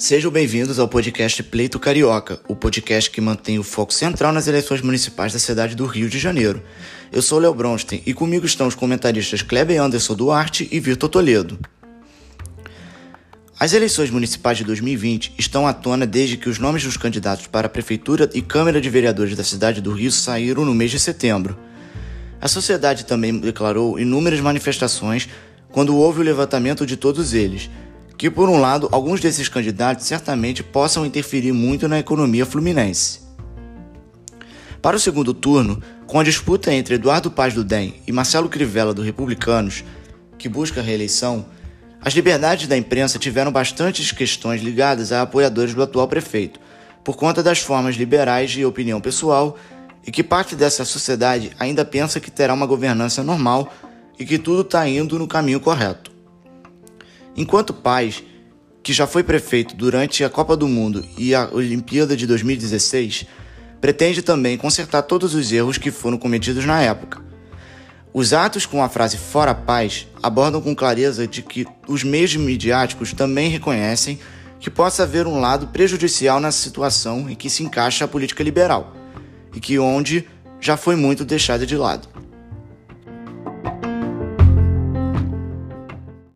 Sejam bem-vindos ao podcast Pleito Carioca, o podcast que mantém o foco central nas eleições municipais da cidade do Rio de Janeiro. Eu sou Léo Bronstein e comigo estão os comentaristas Kleber Anderson Duarte e Vitor Toledo. As eleições municipais de 2020 estão à tona desde que os nomes dos candidatos para a Prefeitura e Câmara de Vereadores da cidade do Rio saíram no mês de setembro. A sociedade também declarou inúmeras manifestações quando houve o levantamento de todos eles que, por um lado, alguns desses candidatos certamente possam interferir muito na economia fluminense. Para o segundo turno, com a disputa entre Eduardo Paz do DEM e Marcelo Crivella do Republicanos, que busca a reeleição, as liberdades da imprensa tiveram bastantes questões ligadas a apoiadores do atual prefeito, por conta das formas liberais de opinião pessoal e que parte dessa sociedade ainda pensa que terá uma governança normal e que tudo está indo no caminho correto. Enquanto Paz, que já foi prefeito durante a Copa do Mundo e a Olimpíada de 2016, pretende também consertar todos os erros que foram cometidos na época. Os atos com a frase Fora Paz abordam com clareza de que os meios midiáticos também reconhecem que possa haver um lado prejudicial nessa situação em que se encaixa a política liberal e que onde já foi muito deixada de lado.